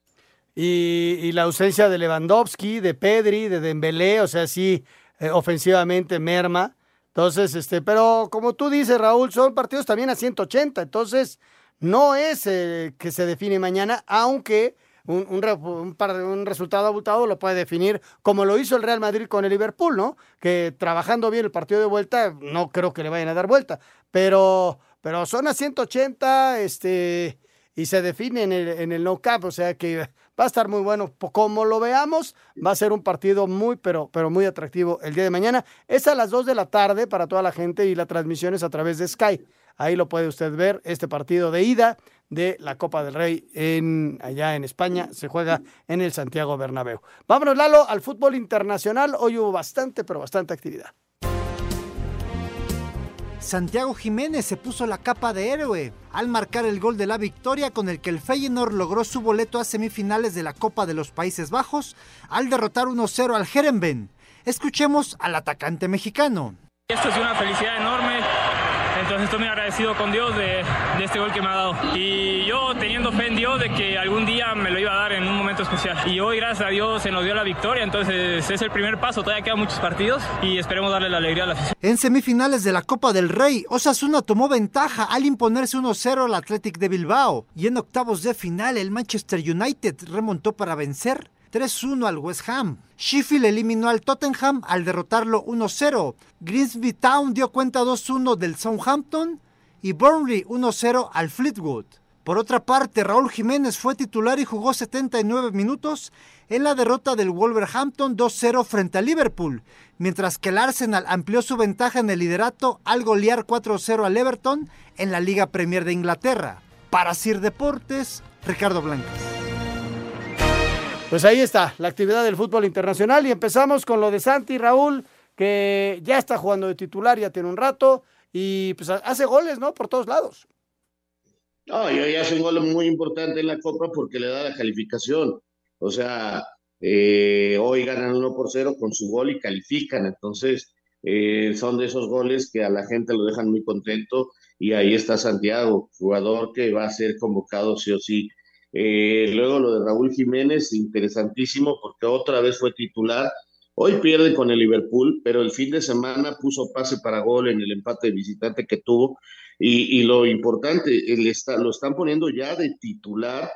y, la ausencia de Lewandowski, de Pedri, de Dembélé, o sea, sí, eh, ofensivamente merma. Entonces, este, pero como tú dices, Raúl, son partidos también a 180, entonces no es eh, que se define mañana, aunque un, un, un, un, resultado abultado lo puede definir como lo hizo el Real Madrid con el Liverpool, ¿no? Que trabajando bien el partido de vuelta, no creo que le vayan a dar vuelta, pero, pero son a 180, este, y se define en el, en el no cap, o sea que Va a estar muy bueno. Como lo veamos, va a ser un partido muy, pero, pero muy atractivo el día de mañana. Es a las 2 de la tarde para toda la gente y la transmisión es a través de Sky. Ahí lo puede usted ver, este partido de ida de la Copa del Rey en, allá en España. Se juega en el Santiago Bernabéu. Vámonos, Lalo, al fútbol internacional. Hoy hubo bastante, pero bastante actividad.
Santiago Jiménez se puso la capa de héroe al marcar el gol de la victoria con el que el Feyenoord logró su boleto a semifinales de la Copa de los Países Bajos al derrotar 1-0 al Jerenben. Escuchemos al atacante mexicano.
Esto es una felicidad enorme, entonces estoy muy agradecido con Dios de, este gol que me ha dado. Y yo teniendo fe en Dios de que algún día me lo iba a dar en un momento especial. Y hoy, gracias a Dios, se nos dio la victoria. Entonces es el primer paso. Todavía quedan muchos partidos y esperemos darle la alegría a la afición.
En semifinales de la Copa del Rey, Osasuna tomó ventaja al imponerse 1-0 al Athletic de Bilbao. Y en octavos de final, el Manchester United remontó para vencer 3-1 al West Ham. Sheffield eliminó al Tottenham al derrotarlo 1-0. Grimsby Town dio cuenta 2-1 del Southampton y Burnley 1-0 al Fleetwood. Por otra parte, Raúl Jiménez fue titular y jugó 79 minutos en la derrota del Wolverhampton 2-0 frente a Liverpool, mientras que el Arsenal amplió su ventaja en el liderato al golear 4-0 al Everton en la Liga Premier de Inglaterra. Para Sir Deportes, Ricardo Blancas.
Pues ahí está la actividad del fútbol internacional y empezamos con lo de Santi Raúl, que ya está jugando de titular, ya tiene un rato y pues hace goles, ¿no? Por todos lados.
No, y hoy hace un gol muy importante en la Copa porque le da la calificación. O sea, eh, hoy ganan 1 por 0 con su gol y califican. Entonces, eh, son de esos goles que a la gente lo dejan muy contento. Y ahí está Santiago, jugador que va a ser convocado sí o sí. Eh, luego lo de Raúl Jiménez, interesantísimo porque otra vez fue titular. Hoy pierde con el Liverpool, pero el fin de semana puso pase para gol en el empate de visitante que tuvo y, lo importante, lo están poniendo ya de titular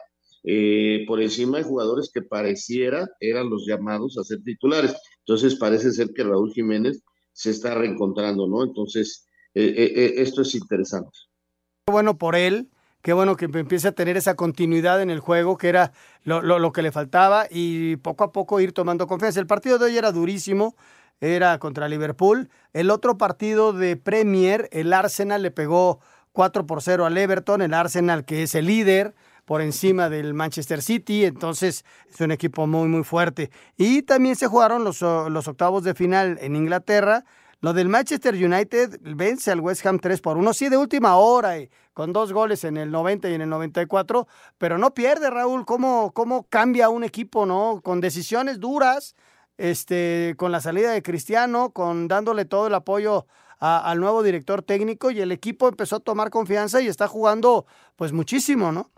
eh, por encima de jugadores que pareciera eran los llamados a ser titulares. Entonces parece ser que Raúl Jiménez se está reencontrando, ¿no? Entonces, eh, esto es interesante.
Bueno por él, qué bueno que empiece a tener esa continuidad en el juego, que era lo, lo que le faltaba, y poco a poco ir tomando confianza. El partido de hoy era durísimo, era contra Liverpool. El otro partido de Premier, el Arsenal le pegó 4 por 0 al Everton, el Arsenal que es el líder por encima del Manchester City, entonces es un equipo muy muy fuerte. Y también se jugaron los, los octavos de final en Inglaterra. Lo del Manchester United vence al West Ham 3 por 1, sí de última hora, y con dos goles en el 90 y en el 94, pero no pierde Raúl, cómo, cómo cambia un equipo, ¿no? Con decisiones duras, este, con la salida de Cristiano, con dándole todo el apoyo al nuevo director técnico y el equipo empezó a tomar confianza y está jugando pues muchísimo, ¿no?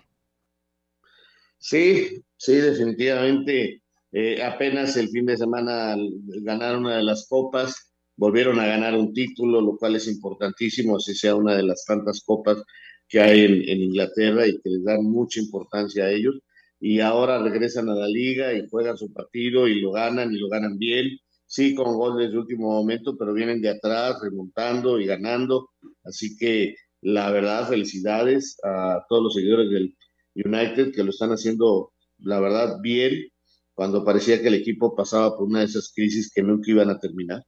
Sí, sí, definitivamente. Eh, apenas el fin de semana ganaron una de las copas, volvieron a ganar un título, lo cual es importantísimo, así sea una de las tantas copas que hay en Inglaterra y que les dan mucha importancia a ellos y ahora regresan a la liga y juegan su partido y lo ganan y lo ganan bien. Sí, con goles de último momento, pero vienen de atrás, remontando y ganando. Así que la verdad, felicidades a todos los seguidores del United que lo están haciendo, la verdad, bien, cuando parecía que el equipo pasaba por una de esas crisis que nunca iban a terminar.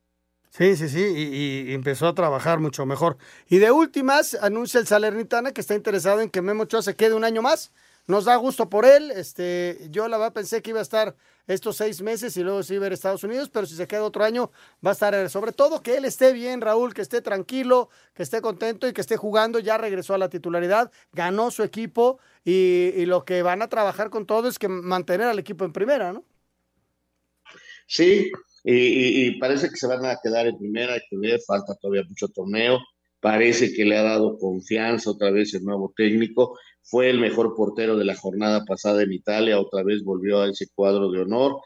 Sí, sí, sí, y, empezó a trabajar mucho mejor. Y de últimas, anuncia el Salernitana que está interesado en que Memo Ochoa se quede un año más. Nos da gusto por él. Este, yo la verdad pensé que iba a estar estos seis meses y luego se iba a ir a Estados Unidos, pero si se queda otro año va a estar, eh, sobre todo que él esté bien, Raúl, que esté tranquilo, que esté contento y que esté jugando. Ya regresó a la titularidad, ganó su equipo y, lo que van a trabajar con todo es que mantener al equipo en primera, ¿no?
Sí, y, y parece que se van a quedar en primera, hay que ver, falta todavía mucho torneo parece que le ha dado confianza otra vez el nuevo técnico, fue el mejor portero de la jornada pasada en Italia, otra vez volvió a ese cuadro de honor.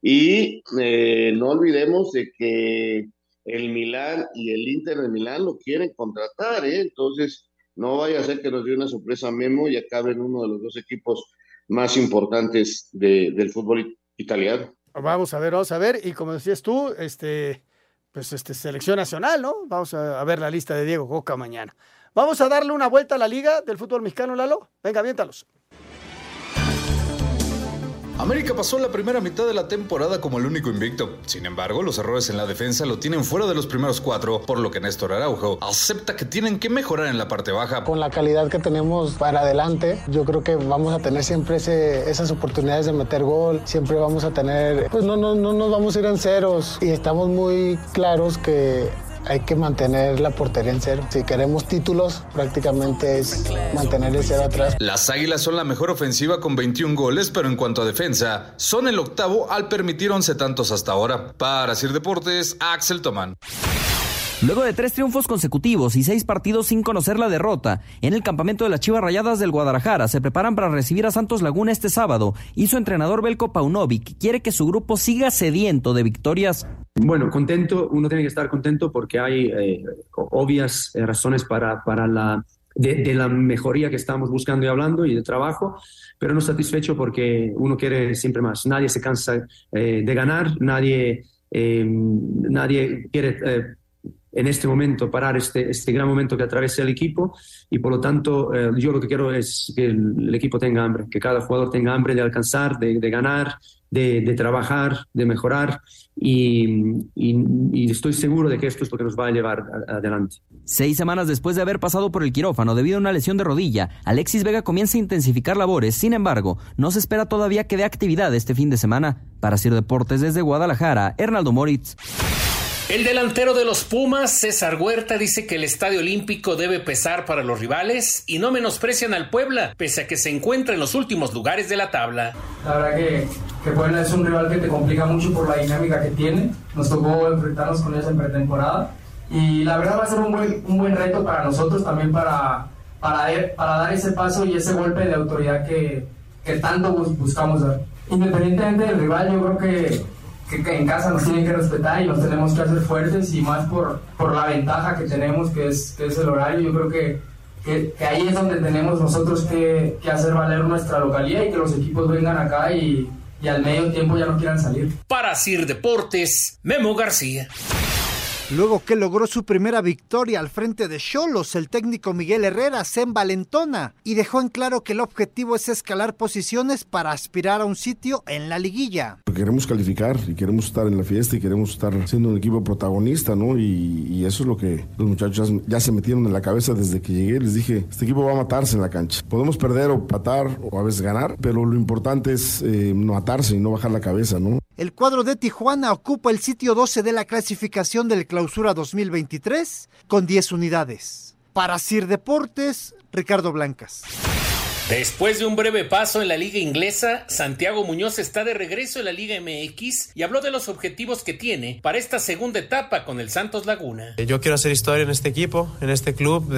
Y eh, no olvidemos de que el Milán y el Inter de Milán lo quieren contratar, ¿eh? entonces no vaya a ser que nos dé una sorpresa Memo y acabe en uno de los dos equipos más importantes del fútbol italiano.
Vamos a ver, vamos a ver, y como decías tú, este, pues este, selección nacional, ¿no? Vamos a, ver la lista de Diego Coca mañana. Vamos a darle una vuelta a la liga del fútbol mexicano, Lalo. Venga, aviéntalos.
América pasó la primera mitad de la temporada como el único invicto. Sin embargo, los errores en la defensa lo tienen fuera de los primeros cuatro, por lo que Néstor Araujo acepta que tienen que mejorar en la parte baja.
Con la calidad que tenemos para adelante, yo creo que vamos a tener siempre esas oportunidades de meter gol, siempre vamos a tener, pues no, no, no nos vamos a ir en ceros y estamos muy claros que hay que mantener la portería en cero. Si queremos títulos, prácticamente es mantener el cero atrás.
Las Águilas son la mejor ofensiva con 21 goles, pero en cuanto a defensa, son el octavo al permitir 11 tantos hasta ahora. Para Sir Deportes, Axel Tomán.
Luego de tres triunfos consecutivos y seis partidos sin conocer la derrota, en el campamento de las Chivas Rayadas del Guadalajara se preparan para recibir a Santos Laguna este sábado y su entrenador Belko Paunovic quiere que su grupo siga sediento de victorias.
Bueno, contento, uno tiene que estar contento porque hay eh, obvias eh, razones para, para la
de, la mejoría que estamos buscando y hablando y de trabajo, pero no satisfecho porque uno quiere siempre más. Nadie se cansa eh, de ganar, nadie, nadie quiere en este momento parar este, este gran momento que atraviesa el equipo y por lo tanto yo lo que quiero es que el, equipo tenga hambre, que cada jugador tenga hambre de alcanzar, de, ganar, de, de, trabajar, de mejorar y, estoy seguro de que esto es lo que nos va a llevar adelante.
Seis semanas después de haber pasado por el quirófano debido a una lesión de rodilla, Alexis Vega comienza a intensificar labores. Sin embargo, no se espera todavía que dé actividad este fin de semana. Para Sir Deportes desde Guadalajara, Hernaldo Moritz.
El delantero de los Pumas, César Huerta, dice que el Estadio Olímpico debe pesar para los rivales y no menosprecian al Puebla, pese a que se encuentra en los últimos lugares de la tabla.
La verdad que, que Puebla es un rival que te complica mucho por la dinámica que tiene. Nos tocó enfrentarnos con ellos en pretemporada y la verdad va a ser un buen, un buen reto para nosotros también para, para, para dar ese paso y ese golpe de autoridad que, que tanto buscamos dar. Independientemente del rival, yo creo que que, en casa nos tienen que respetar y nos tenemos que hacer fuertes y más por, por la ventaja que tenemos, que es, que es el horario. Yo creo que, que, ahí es donde tenemos nosotros que, que, hacer valer nuestra localidad y que los equipos vengan acá y, y al medio tiempo ya no quieran salir.
Para Sir Deportes, Memo García.
Luego que logró su primera victoria al frente de Cholos, el técnico Miguel Herrera se envalentona y dejó en claro que el objetivo es escalar posiciones para aspirar a un sitio en la liguilla.
Queremos calificar y queremos estar en la fiesta y queremos estar siendo un equipo protagonista, ¿no? Y, eso es lo que los muchachos ya se metieron en la cabeza desde que llegué. Les dije, este equipo va a matarse en la cancha. Podemos perder o patar o a veces ganar, pero lo importante es eh, no atarse y no bajar la cabeza, ¿no?
El cuadro de Tijuana ocupa el sitio 12 de la clasificación del Clausura 2023 con 10 unidades. Para Sir Deportes, Ricardo Blancas.
Después de un breve paso en la liga inglesa, Santiago Muñoz está de regreso en la Liga MX y habló de los objetivos que tiene para esta segunda etapa con el Santos Laguna.
Yo quiero hacer historia en este equipo, en este club,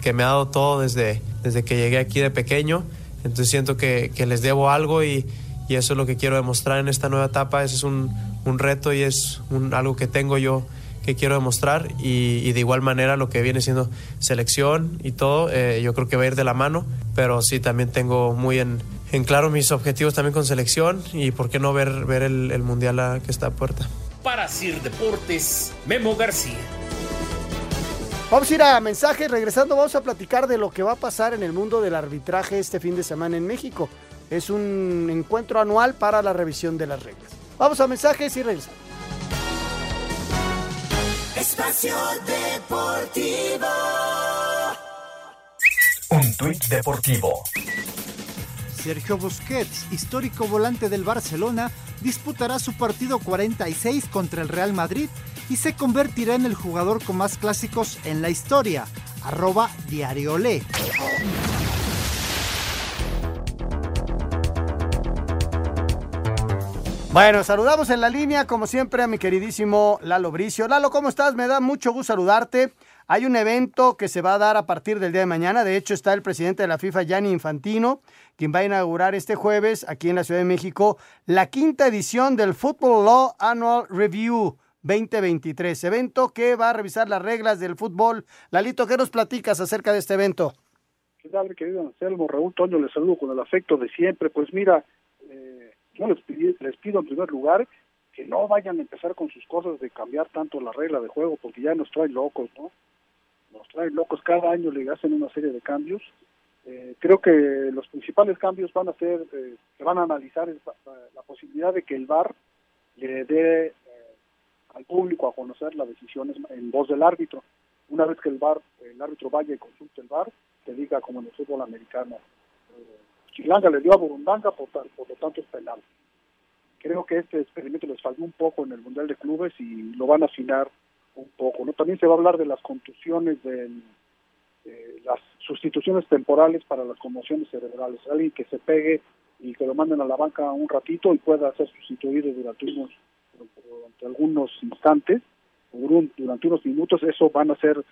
que me ha dado todo desde, desde que llegué aquí de pequeño. Entonces siento que, que les debo algo y, y eso es lo que quiero demostrar en esta nueva etapa. Ese es un, un reto y es un, algo que tengo yo que quiero demostrar y, de igual manera lo que viene siendo selección y todo, eh, yo creo que va a ir de la mano, pero sí también tengo muy en, en claro mis objetivos también con selección y por qué no ver, ver el, el Mundial que está a puerta.
Para Sir Deportes, Memo García.
Vamos a ir a mensajes, regresando vamos a platicar de lo que va a pasar en el mundo del arbitraje este fin de semana en México. Es un encuentro anual para la revisión de las reglas. Vamos a mensajes y regresamos.
Espacio Deportivo.
Un tuit deportivo.
Sergio Busquets, histórico volante del Barcelona, disputará su partido 46 contra el Real Madrid y se convertirá en el jugador con más clásicos en la historia. Arroba Diario Le.
Bueno, saludamos en la línea, como siempre, a mi queridísimo Lalo Bricio. Lalo, ¿cómo estás? Me da mucho gusto saludarte. Hay un evento que se va a dar a partir del día de mañana. De hecho, está el presidente de la FIFA, Gianni Infantino, quien va a inaugurar este jueves aquí en la Ciudad de México la quinta edición del Football Law Annual Review 2023. Evento que va a revisar las reglas del fútbol. Lalito, ¿qué nos platicas acerca de este evento?
¿Qué tal, querido Anselmo? Raúl Toño, les saludo con el afecto de siempre. Pues mira, yo les, les pido en primer lugar que no vayan a empezar con sus cosas de cambiar tanto la regla de juego, porque ya nos traen locos, ¿no? Nos traen locos, cada año le hacen una serie de cambios. Eh, creo que los principales cambios van a ser, eh, se van a analizar la, posibilidad de que el VAR le dé eh, al público a conocer las decisiones en voz del árbitro. Una vez que el VAR, el árbitro vaya y consulte el VAR, te diga como en el fútbol americano, Chilanga le dio a Burundanga, por, por lo tanto es penal. Creo que este experimento les falló un poco en el Mundial de Clubes y lo van a afinar un poco. no También se va a hablar de las contusiones, de, las sustituciones temporales para las conmociones cerebrales. Alguien que se pegue y que lo manden a la banca un ratito y pueda ser sustituido durante unos durante algunos instantes, durante unos minutos, eso van a ser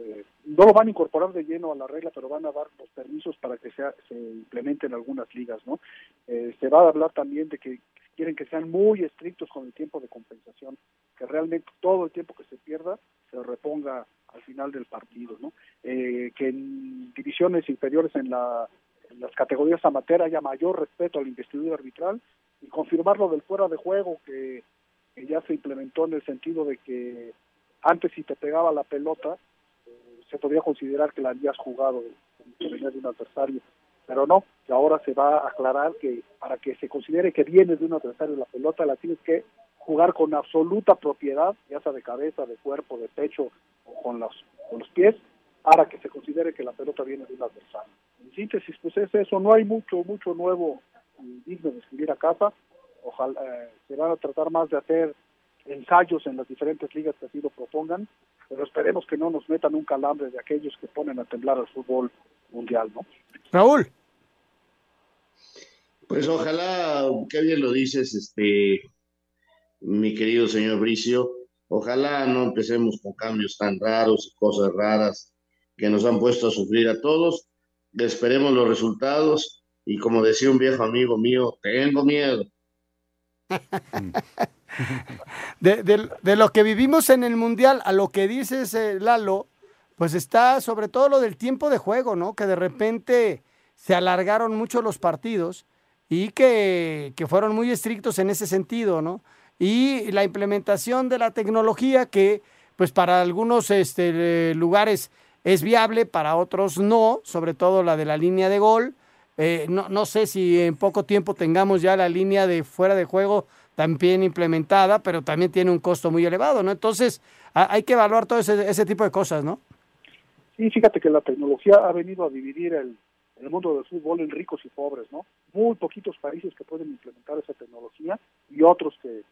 eh, no lo van a incorporar de lleno a la regla, pero van a dar los permisos para que sea, se implementen algunas ligas, ¿no? Eh, se va a hablar también de que quieren que sean muy estrictos con el tiempo de compensación, que realmente todo el tiempo que se pierda se reponga al final del partido, ¿no? Eh, que en divisiones inferiores en, la, en las categorías amateur haya mayor respeto al investidura arbitral y confirmar lo del fuera de juego que, ya se implementó en el sentido de que antes si te pegaba la pelota se podría considerar que la habías jugado de un adversario pero no, que ahora se va a aclarar que para que se considere que viene de un adversario la pelota la tienes que jugar con absoluta propiedad, ya sea de cabeza, de cuerpo, de pecho o con los, con los pies, para que se considere que la pelota viene de un adversario. En síntesis, pues es eso, no hay mucho, mucho nuevo digno de escribir a casa, ojalá eh, se van a tratar más de hacer ensayos en las diferentes ligas que así lo propongan, pero esperemos que no nos metan un calambre de aquellos que ponen a temblar al fútbol mundial, ¿no?
Raúl.
Pues ojalá, qué bien lo dices, este, mi querido señor Bricio, ojalá no empecemos con cambios tan raros y cosas raras que nos han puesto a sufrir a todos. Esperemos los resultados y como decía un viejo amigo mío, tengo miedo.
de, de, lo que vivimos en el Mundial a lo que dices, Lalo, pues está sobre todo lo del tiempo de juego, ¿no? Que de repente se alargaron mucho los partidos y que, fueron muy estrictos en ese sentido, ¿no? Y la implementación de la tecnología que, pues para algunos este, lugares es viable, para otros no, sobre todo la de la línea de gol. Eh, no, no sé si en poco tiempo tengamos ya la línea de fuera de juego también implementada, pero también tiene un costo muy elevado, ¿no? Entonces, hay que evaluar todo ese, ese tipo de cosas, ¿no?
Sí, fíjate que la tecnología ha venido a dividir el, el mundo del fútbol en ricos y pobres, ¿no? Muy poquitos países que pueden implementar esa tecnología y otros que,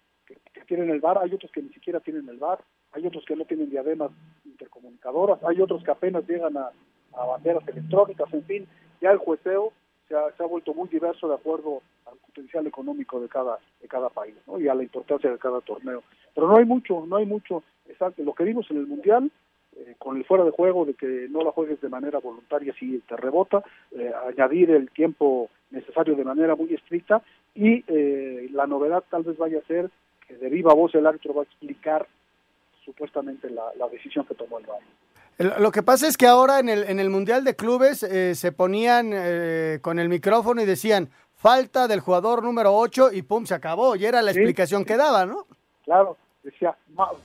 tienen el VAR, hay otros que ni siquiera tienen el VAR, hay otros que no tienen diademas intercomunicadoras, hay otros que apenas llegan a, banderas electrónicas, en fin, ya el jueceo se ha, se ha, vuelto muy diverso de acuerdo al potencial económico de cada de cada país ¿no? y a la importancia de cada torneo. Pero no hay mucho, no hay mucho. Exacto. Lo que vimos en el Mundial eh, con el fuera de juego de que no la juegues de manera voluntaria si te rebota, eh, añadir el tiempo necesario de manera muy estricta y eh, la novedad tal vez vaya a ser que de viva voz el árbitro va a explicar supuestamente la, decisión que tomó el VAR.
Lo que pasa es que ahora en el, en el Mundial de Clubes se ponían con el micrófono y decían falta del jugador número 8 y pum, se acabó. Y era la explicación que daba, ¿no?
Claro, decía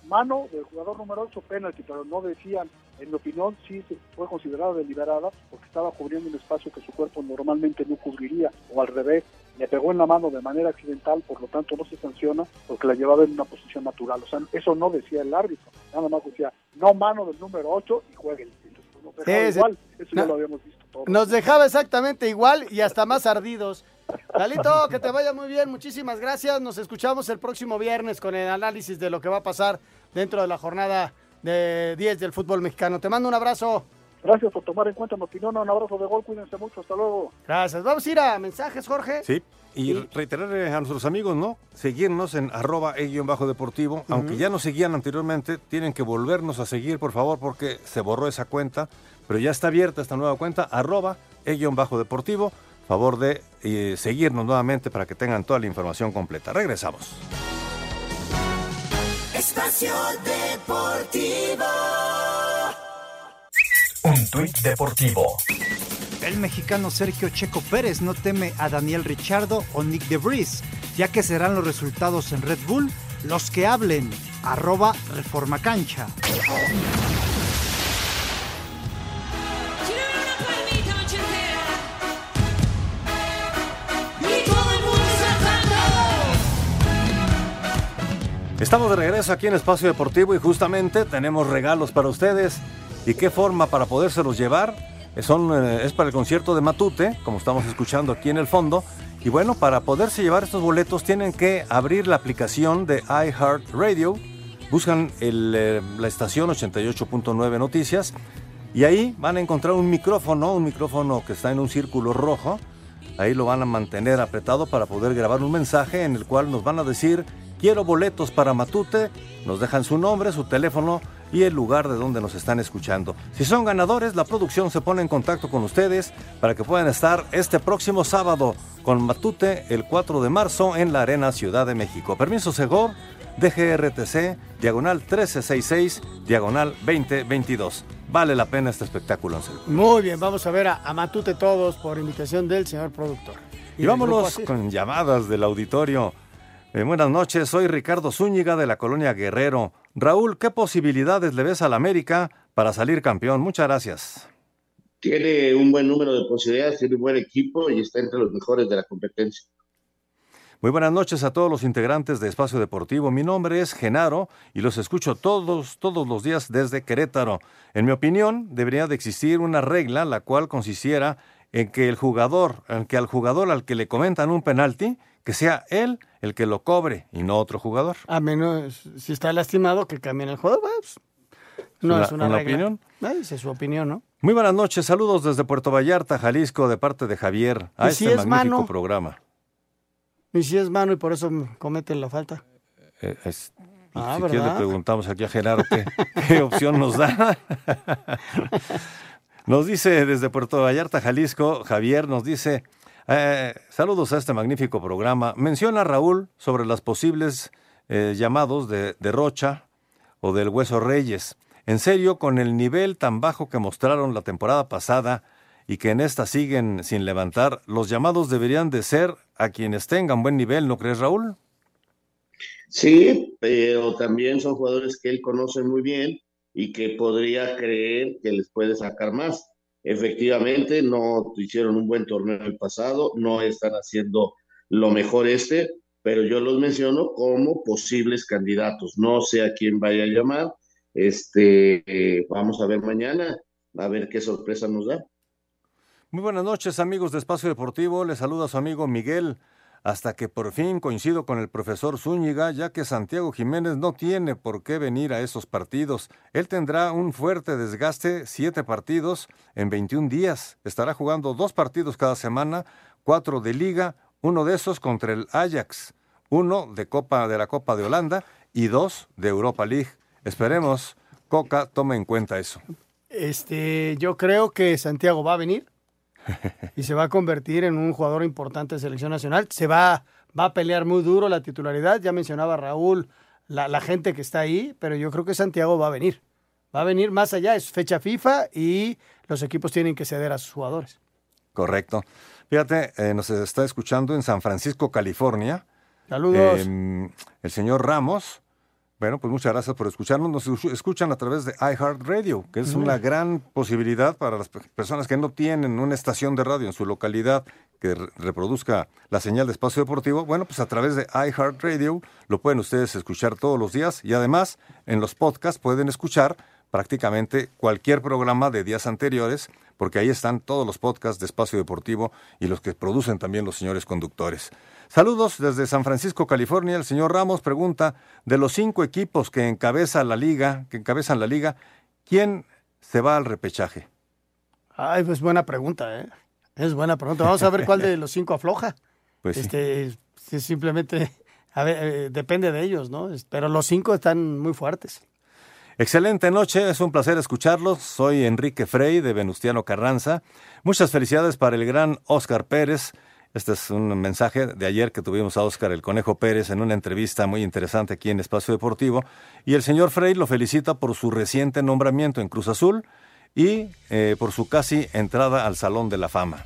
mano del jugador número 8 penalti, pero no decían, en mi opinión sí fue considerada deliberada porque estaba cubriendo un espacio que su cuerpo normalmente no cubriría, o al revés, le pegó en la mano de manera accidental, por lo tanto no se sanciona porque la llevaba en una posición natural. O sea, eso no decía el árbitro, nada más decía, no mano del número 8 y juegue. nos dejaba igual, eso ya lo habíamos visto todos.
Nos dejaba exactamente igual y hasta más ardidos. Dalito, que te vaya muy bien, muchísimas gracias. Nos escuchamos el próximo viernes con el análisis de lo que va a pasar dentro de la jornada de 10 del fútbol mexicano. Te mando un abrazo.
Gracias por tomar en cuenta mi opinión. Un abrazo de gol, cuídense mucho. Hasta luego.
Gracias. Vamos a ir a mensajes, Jorge.
Sí. Y reiterar a nuestros amigos, ¿no? Seguirnos en arroba e-bajo deportivo. Aunque ya nos seguían anteriormente, tienen que volvernos a seguir, por favor, porque se borró esa cuenta. Pero ya está abierta esta nueva cuenta, arroba e-bajo deportivo favor de eh, seguirnos nuevamente para que tengan toda la información completa. Regresamos.
Espacio Deportivo.
Un tuit deportivo.
El mexicano Sergio Checo Pérez no teme a Daniel Richardo o Nick DeVries, ya que serán los resultados en Red Bull los que hablen. Arroba Reforma Cancha.
Estamos de regreso aquí en Espacio Deportivo y justamente tenemos regalos para ustedes. ¿Y qué forma para podérselos llevar? Son, eh, es para el concierto de Matute, como estamos escuchando aquí en el fondo. Y bueno, para poderse llevar estos boletos tienen que abrir la aplicación de iHeartRadio. Buscan eh, la estación 88.9 Noticias y ahí van a encontrar un micrófono, un micrófono que está en un círculo rojo. Ahí lo van a mantener apretado para poder grabar un mensaje en el cual nos van a decir Quiero boletos para Matute. Nos dejan su nombre, su teléfono y el lugar de donde nos están escuchando. Si son ganadores, la producción se pone en contacto con ustedes para que puedan estar este próximo sábado con Matute el 4 de marzo en la Arena Ciudad de México. Permiso, Segor. DGRTC, diagonal 1366, diagonal 2022. Vale la pena este espectáculo, Anselmo.
Muy bien, vamos a ver a, a Matute todos por invitación del señor productor.
Y, vámonos con llamadas del auditorio. Eh, buenas noches, soy Ricardo Zúñiga de la colonia Guerrero. Raúl, ¿qué posibilidades le ves al América para salir campeón? Muchas gracias.
Tiene un buen número de posibilidades, tiene un buen equipo y está entre los mejores de la competencia.
Muy buenas noches a todos los integrantes de Espacio Deportivo. Mi nombre es Genaro y los escucho todos, todos los días desde Querétaro. En mi opinión, debería de existir una regla la cual consistiera en que el jugador, en que al jugador al que le comentan un penalti, que sea él el que lo cobre y no otro jugador.
A menos si está lastimado que cambien el juego. pues, no
¿Una-
es una,
una
regla.
opinión?
Eh, esa es su opinión, ¿no?
Muy buenas noches, saludos desde Puerto Vallarta, Jalisco, de parte de Javier, a
¿Y
este
si es
magnífico
mano?
programa.
Y si es mano y por eso cometen la falta.
Eh, es- y
Ah,
si le preguntamos aquí a qué, qué opción nos da. nos dice desde Puerto Vallarta, Jalisco, Javier nos dice, eh, saludos a este magnífico programa. Menciona Raúl sobre las posibles eh, llamados de, de Rocha o del Hueso Reyes. En serio, con el nivel tan bajo que mostraron la temporada pasada y que en esta siguen sin levantar, los llamados deberían de ser a quienes tengan buen nivel, ¿no crees, Raúl?
Sí, pero también son jugadores que él conoce muy bien y que podría creer que les puede sacar más. Efectivamente, no hicieron un buen torneo el pasado, no están haciendo lo mejor este, pero yo los menciono como posibles candidatos. No sé a quién vaya a llamar. Este, eh, vamos a ver mañana, a ver qué sorpresa nos da.
Muy buenas noches, amigos de Espacio Deportivo. Les saluda su amigo Miguel. Hasta que por fin coincido con el profesor Zúñiga, ya que Santiago Jiménez no tiene por qué venir a esos partidos. Él tendrá un fuerte desgaste, siete partidos en 21 días. Estará jugando dos partidos cada semana, cuatro de liga, uno de esos contra el Ajax, uno de Copa de la Copa de Holanda y dos de Europa League. Esperemos, Coca tome en cuenta eso.
Este, yo creo que Santiago va a venir y se va a convertir en un jugador importante de selección nacional. Se va, va a pelear muy duro la titularidad. Ya mencionaba Raúl la, la gente que está ahí, pero yo creo que Santiago va a venir. Va a venir más allá, es fecha FIFA y los equipos tienen que ceder a sus jugadores.
Correcto. Fíjate, eh, nos está escuchando en San Francisco, California.
Saludos.
Eh, el señor Ramos. Bueno, pues muchas gracias por escucharnos. Nos escu- escuchan a través de iHeartRadio, que es una gran posibilidad para las pe- personas que no tienen una estación de radio en su localidad que re- reproduzca la señal de espacio deportivo. Bueno, pues a través de iHeartRadio lo pueden ustedes escuchar todos los días y además en los podcasts pueden escuchar prácticamente cualquier programa de días anteriores, porque ahí están todos los podcasts de Espacio Deportivo y los que producen también los señores conductores. Saludos desde San Francisco, California. El señor Ramos pregunta, de los cinco equipos que encabeza la liga, que encabezan la liga, ¿quién se va al repechaje?
Ay, pues buena pregunta, ¿eh? Es buena pregunta. Vamos a ver cuál de los cinco afloja.
Pues sí.
este, si simplemente, a ver, eh, depende de ellos, ¿no? Pero los cinco están muy fuertes.
Excelente noche, es un placer escucharlos. Soy Enrique Frey de Venustiano Carranza. Muchas felicidades para el gran Oscar Pérez. Este es un mensaje de ayer que tuvimos a Oscar el Conejo Pérez en una entrevista muy interesante aquí en Espacio Deportivo. Y el señor Frey lo felicita por su reciente nombramiento en Cruz Azul y eh, por su casi entrada al Salón de la Fama.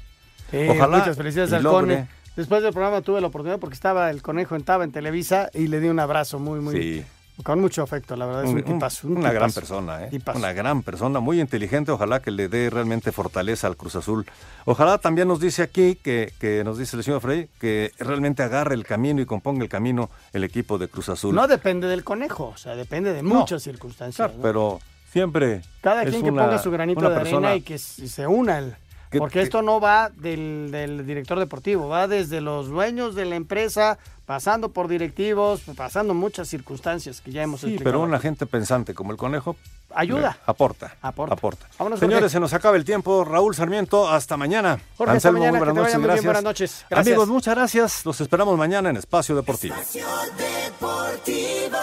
Sí,
Ojalá
muchas felicidades al Cone. Después del programa tuve la oportunidad porque estaba el conejo estaba en Televisa y le di un abrazo muy, muy,
Sí.
Con mucho afecto, la verdad, es un,
Un-
tipazo. un
una gran persona, ¿eh?
Tipazo.
Una gran persona, muy inteligente. Ojalá que le dé realmente fortaleza al Cruz Azul. Ojalá también nos dice aquí, que, que nos dice el señor Frey, que realmente agarre el camino y componga el camino el equipo de Cruz Azul.
No depende del conejo, o sea, depende de
No.
muchas circunstancias. ¿no?
Pero siempre.
Cada quien que ponga su granito de
persona-
arena y que se una. el-
Que-
porque
que-
esto no va del, del director deportivo, va desde los dueños de la empresa, pasando por directivos, pasando muchas circunstancias que ya hemos
Sí,
explicado.
pero una gente pensante como el conejo.
Ayuda.
le aporta.
Aporta. Vámonos,
Señores,
Jorge.
se nos acaba el tiempo. Raúl Sarmiento, hasta mañana.
Jorge, hasta
Anselmo,
mañana,
muy
que te
buenas noches,
muy bien, buenas noches. Gracias.
Amigos, muchas gracias. Los esperamos mañana en Espacio Deportivo.
Deportivo.